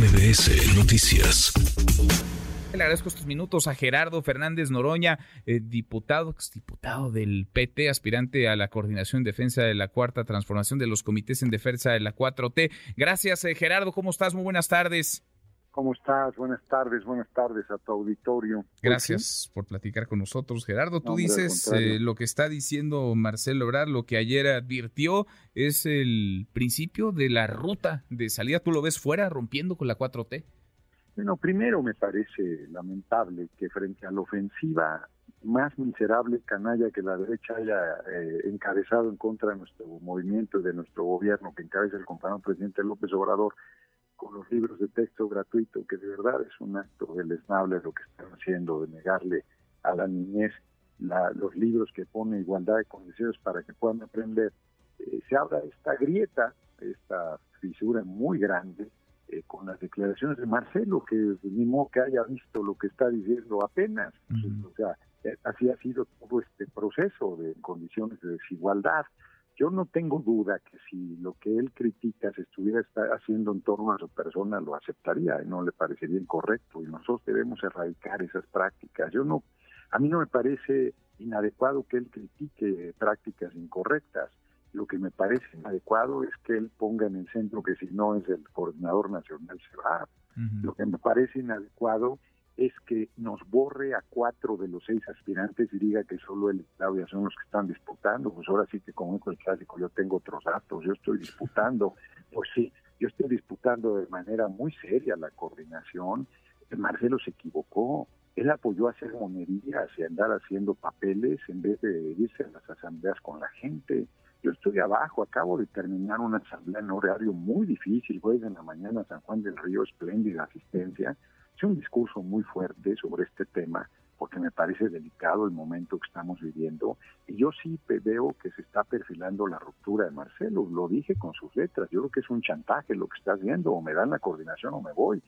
MBS Noticias. Le agradezco estos minutos a Gerardo Fernández Noroña, eh, diputado, exdiputado del PT, aspirante a la coordinación en defensa de la cuarta transformación de los comités en defensa de la 4T. Gracias, eh, Gerardo. ¿Cómo estás? Muy buenas tardes. ¿Cómo estás? Buenas tardes, buenas tardes a tu auditorio. Gracias por platicar con nosotros, Gerardo. Tú dices eh, lo que está diciendo Marcelo Obrar, lo que ayer advirtió, es el principio de la ruta de salida. ¿Tú lo ves fuera, rompiendo con la 4T? Bueno, primero me parece lamentable que frente a la ofensiva más miserable canalla que la derecha haya eh, encabezado en contra de nuestro movimiento y de nuestro gobierno que encabeza el compañero presidente López Obrador, con los libros de texto gratuito, que de verdad es un acto deleznable lo que están haciendo, de negarle a la niñez los libros que pone igualdad de condiciones para que puedan aprender. Eh, se habla de esta grieta, esta fisura muy grande, eh, con las declaraciones de Marcelo, que ni modo que haya visto lo que está diciendo apenas. O sea, eh, así ha sido todo este proceso de condiciones de desigualdad. Yo no tengo duda que si lo que él critica se estuviera haciendo en torno a su persona, lo aceptaría y no le parecería incorrecto. Y nosotros debemos erradicar esas prácticas. Yo no, a mí no me parece inadecuado que él critique prácticas incorrectas. Lo que me parece inadecuado es que él ponga en el centro que si no es el coordinador nacional se va. Lo que me parece inadecuado es que nos borre a cuatro de los seis aspirantes y diga que solo y Claudia son los que están disputando. Pues ahora sí que como el clásico yo tengo otros datos, yo estoy disputando. Pues sí, yo estoy disputando de manera muy seria la coordinación. Marcelo se equivocó. Él apoyó a hacer monerías y andar haciendo papeles en vez de irse a las asambleas con la gente. Yo estoy abajo, acabo de terminar una asamblea en horario muy difícil, jueves en la mañana San Juan del Río, espléndida asistencia un discurso muy fuerte sobre este tema porque me parece delicado el momento que estamos viviendo y yo sí veo que se está perfilando la ruptura de Marcelo, lo dije con sus letras, yo creo que es un chantaje lo que estás viendo, o me dan la coordinación o me voy.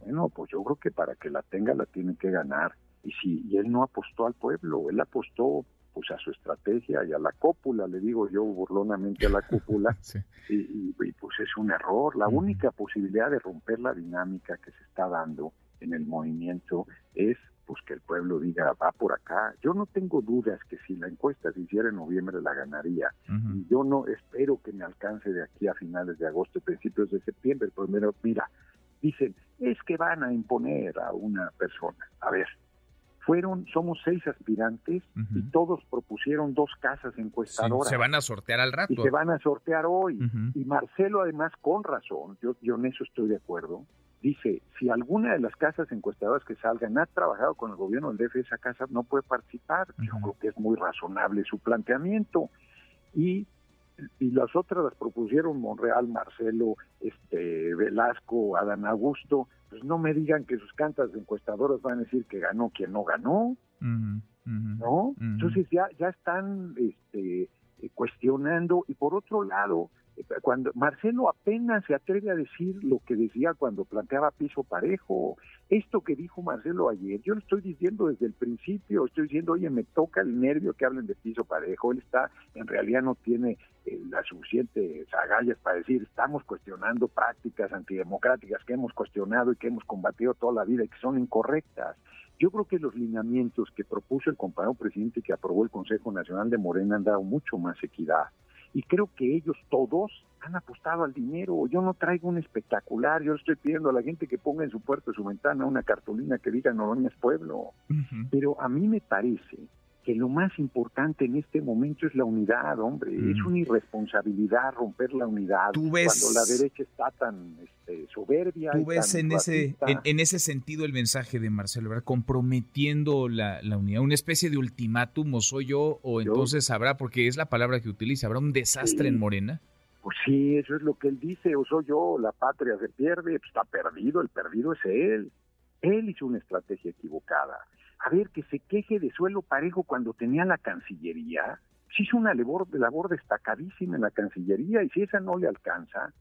Bueno, pues yo creo que para que la tenga la tiene que ganar y si y él no apostó al pueblo, él apostó pues a su estrategia y a la cópula, le digo yo burlonamente a la cúpula, y, pues es un error. La única posibilidad de romper la dinámica que se está dando en el movimiento es pues que el pueblo diga va por acá. Yo no tengo dudas que si la encuesta se hiciera en noviembre la ganaría. Yo no espero que me alcance de aquí a finales de agosto, principios de septiembre. Primero, mira, dicen, es que van a imponer a una persona. A ver, fueron, somos seis aspirantes y todos propusieron dos casas encuestadoras. se van a sortear al rato. Y se van a sortear hoy. Y Marcelo, además, con razón, yo, yo en eso estoy de acuerdo, dice, si alguna de las casas encuestadoras que salgan ha trabajado con el gobierno del DF, esa casa no puede participar. Yo creo que es muy razonable su planteamiento. Y, y las otras las propusieron Monreal, Marcelo, este Velasco, Adán Augusto. Pues no me digan que sus cantas encuestadoras van a decir que ganó quien no ganó. ¿No? Entonces ya, ya están este, cuestionando. Y por otro lado, cuando Marcelo apenas se atreve a decir lo que decía cuando planteaba piso parejo. Esto que dijo Marcelo ayer, yo lo estoy diciendo desde el principio, estoy diciendo, oye, me toca el nervio que hablen de piso parejo. Él está, en realidad no tiene eh, las suficientes agallas para decir, estamos cuestionando prácticas antidemocráticas que hemos cuestionado y que hemos combatido toda la vida y que son incorrectas. Yo creo que los lineamientos que propuso el compañero presidente que aprobó el Consejo Nacional de Morena han dado mucho más equidad y creo que ellos todos han apostado al dinero. Yo no traigo un espectacular, yo estoy pidiendo a la gente que ponga en su puerta, su ventana, una cartulina que diga Noroña es pueblo. Pero a mí me parece que lo más importante en este momento es la unidad, hombre. Es mm. una irresponsabilidad romper la unidad cuando la derecha está tan este, soberbia. ¿Tú ves en ese, en, ese sentido el mensaje de Marcelo, ¿verdad? comprometiendo la, unidad, una especie de ultimátum, o soy yo, o entonces habrá, porque es la palabra que utiliza, habrá un desastre en Morena? Pues sí, eso es lo que él dice, o soy yo, la patria se pierde, pues está perdido, el perdido es él. Él hizo una estrategia equivocada a ver, que se queje de suelo parejo cuando tenía la Cancillería, si hizo una labor, destacadísima en la Cancillería y si esa no le alcanza,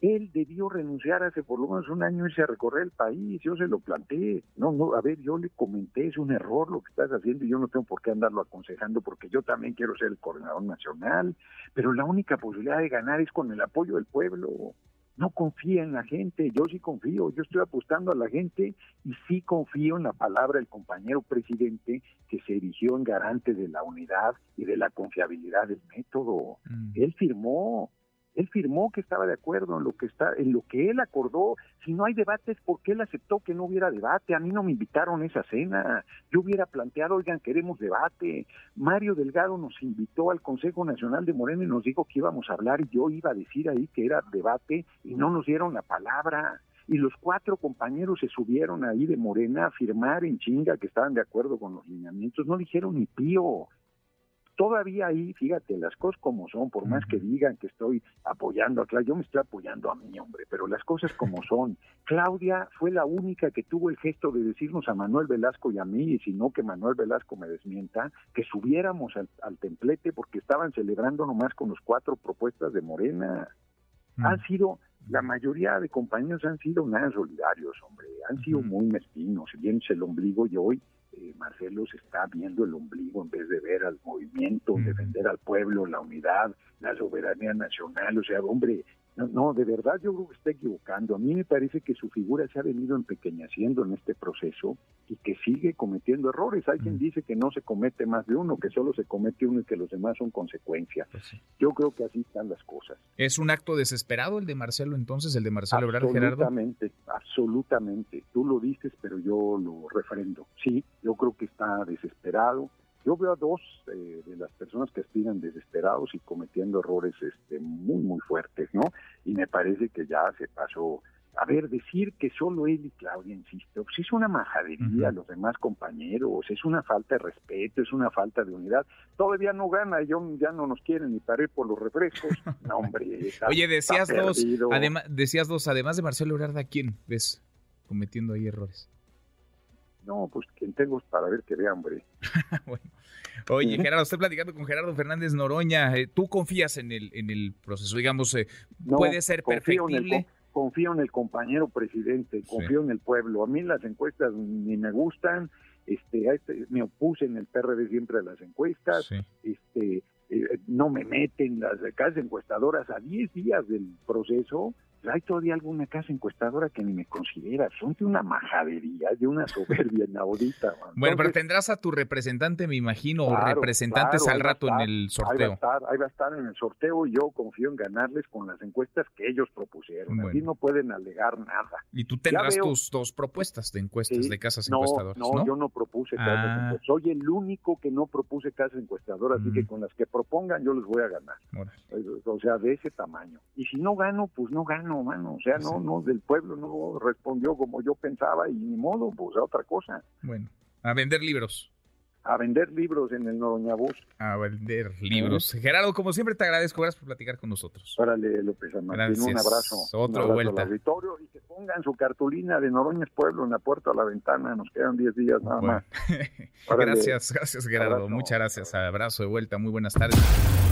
él debió renunciar hace por lo menos un año y irse a recorrer el país, yo se lo planteé. No, no, a ver, yo le comenté, es un error lo que estás haciendo y yo no tengo por qué andarlo aconsejando porque yo también quiero ser el coordinador nacional, pero la única posibilidad de ganar es con el apoyo del pueblo. No confía en la gente, yo sí confío, yo estoy apostando a la gente y sí confío en la palabra del compañero presidente que se erigió en garante de la unidad y de la confiabilidad del método. Mm. Él firmó, él firmó que estaba de acuerdo en lo que está, en lo que él acordó. Si no hay debates, ¿por qué él aceptó que no hubiera debate? A mí no me invitaron a esa cena. Yo hubiera planteado, oigan, queremos debate. Mario Delgado nos invitó al Consejo Nacional de Morena y nos dijo que íbamos a hablar y yo iba a decir ahí que era debate y no nos dieron la palabra. Y los cuatro compañeros se subieron ahí de Morena a firmar en chinga que estaban de acuerdo con los lineamientos. No dijeron ni pío todavía ahí, fíjate, las cosas como son, por más que digan que estoy apoyando a Claudia, yo me estoy apoyando a mi hombre, pero las cosas como son. Claudia fue la única que tuvo el gesto de decirnos a Manuel Velasco y a mí, y si no que Manuel Velasco me desmienta, que subiéramos al, templete porque estaban celebrando nomás con los cuatro propuestas de Morena. Han sido la mayoría de compañeros han sido nada solidarios, hombre, han sido muy mezquinos, bien el ombligo y hoy eh, Marcelo se está viendo el ombligo en vez de ver al movimiento, defender al pueblo, la unidad, la soberanía nacional. O sea, hombre, no, de verdad yo creo que está equivocando. A mí me parece que su figura se ha venido empequeñeciendo en este proceso y que sigue cometiendo errores. Hay quien dice que no se comete más de uno, que solo se comete uno y que los demás son consecuencias. Pues yo creo que así están las cosas. ¿Es un acto desesperado el de Marcelo entonces, el de Marcelo Ebrard Gerardo? Absolutamente, absolutamente. Tú lo dices, pero yo lo refrendo. Sí, yo creo que está desesperado yo veo a dos eh, de las personas que aspiran desesperados y cometiendo errores este, muy, muy fuertes, ¿no? Y me parece que ya se pasó. A ver, decir que solo él y Claudia, insisto, pues es una majadería a los demás compañeros, es una falta de respeto, es una falta de unidad. Todavía no gana, yo, ya no nos quieren ni parar por los refrescos. No, hombre. Oye, decías dos, además, decías dos, además de Marcelo Ebrard, ¿a quién ves cometiendo ahí errores? No, pues quien tengo es para ver que vea, hombre. bueno. Oye, Gerardo, estoy platicando con Gerardo Fernández Noroña. Eh, ¿Tú confías en el, en el proceso? Digamos, eh, ¿puede ser perfectible? confío en el compañero presidente, confío en el pueblo. A mí las encuestas ni me gustan. Este, este, me opuse en el PRD siempre a las encuestas. Este, eh, no me meten las casas encuestadoras a 10 días del proceso hay todavía alguna casa encuestadora que ni me considera. Son de una majadería, de una soberbia inaudita. bueno, pero tendrás a tu representante, me imagino, o representantes al rato en el sorteo. Ahí va, a estar, ahí va a estar en el sorteo y yo confío en ganarles con las encuestas que ellos propusieron. Aquí no pueden alegar nada. Y tú tendrás tus dos propuestas de encuestas de casas encuestadoras. No, yo no propuse casas ah. encuestadoras. Soy el único que no propuse casas encuestadoras, así que mm. con las que propongan yo les voy a ganar. O sea, de ese tamaño. Y si no gano, pues no gano o sea, no, no, del pueblo no respondió como yo pensaba y ni modo, pues a otra cosa. Bueno, a vender libros. A vender libros en el Noroña Bus. A vender libros. Gerardo, como siempre, te agradezco. Gracias por platicar con nosotros. Órale, López Martín, un abrazo. Otra vuelta. y que pongan su cartulina de Noroña Pueblo en la puerta a la ventana. Nos quedan 10 días nada más. gracias, gracias, Gerardo. Muchas gracias. Abrazo de vuelta. Muy buenas tardes